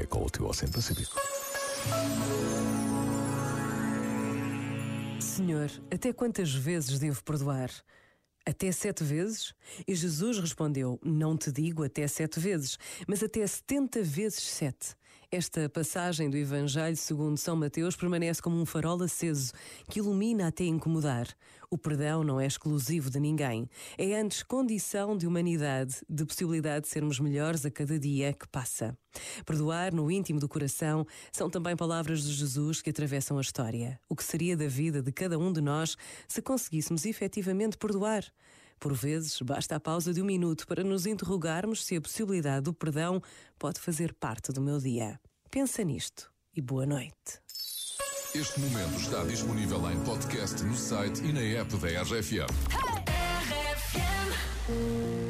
é com o teu Oceano Pacífico. Senhor, até quantas vezes devo perdoar? Até sete vezes? E Jesus respondeu: Não te digo até sete vezes, mas até setenta vezes sete. Esta passagem do Evangelho segundo São Mateus permanece como um farol aceso que ilumina até incomodar. O perdão não é exclusivo de ninguém. É antes condição de humanidade, de possibilidade de sermos melhores a cada dia que passa. Perdoar no íntimo do coração são também palavras de Jesus que atravessam a história. O que seria da vida de cada um de nós se conseguíssemos efetivamente perdoar? Por vezes, basta a pausa de um minuto para nos interrogarmos se a possibilidade do perdão pode fazer parte do meu dia. Pensa nisto e boa noite. Este momento está disponível em podcast no site e na app da RFM. There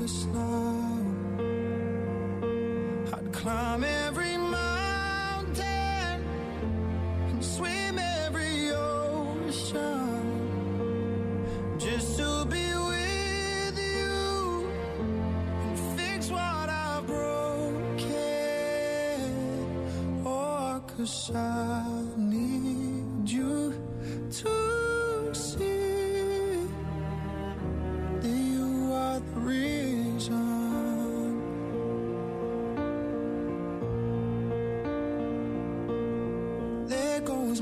hopeless now. I'd climb every mountain and swim every ocean just to be with you and fix what I've broken. Oh, I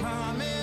climbing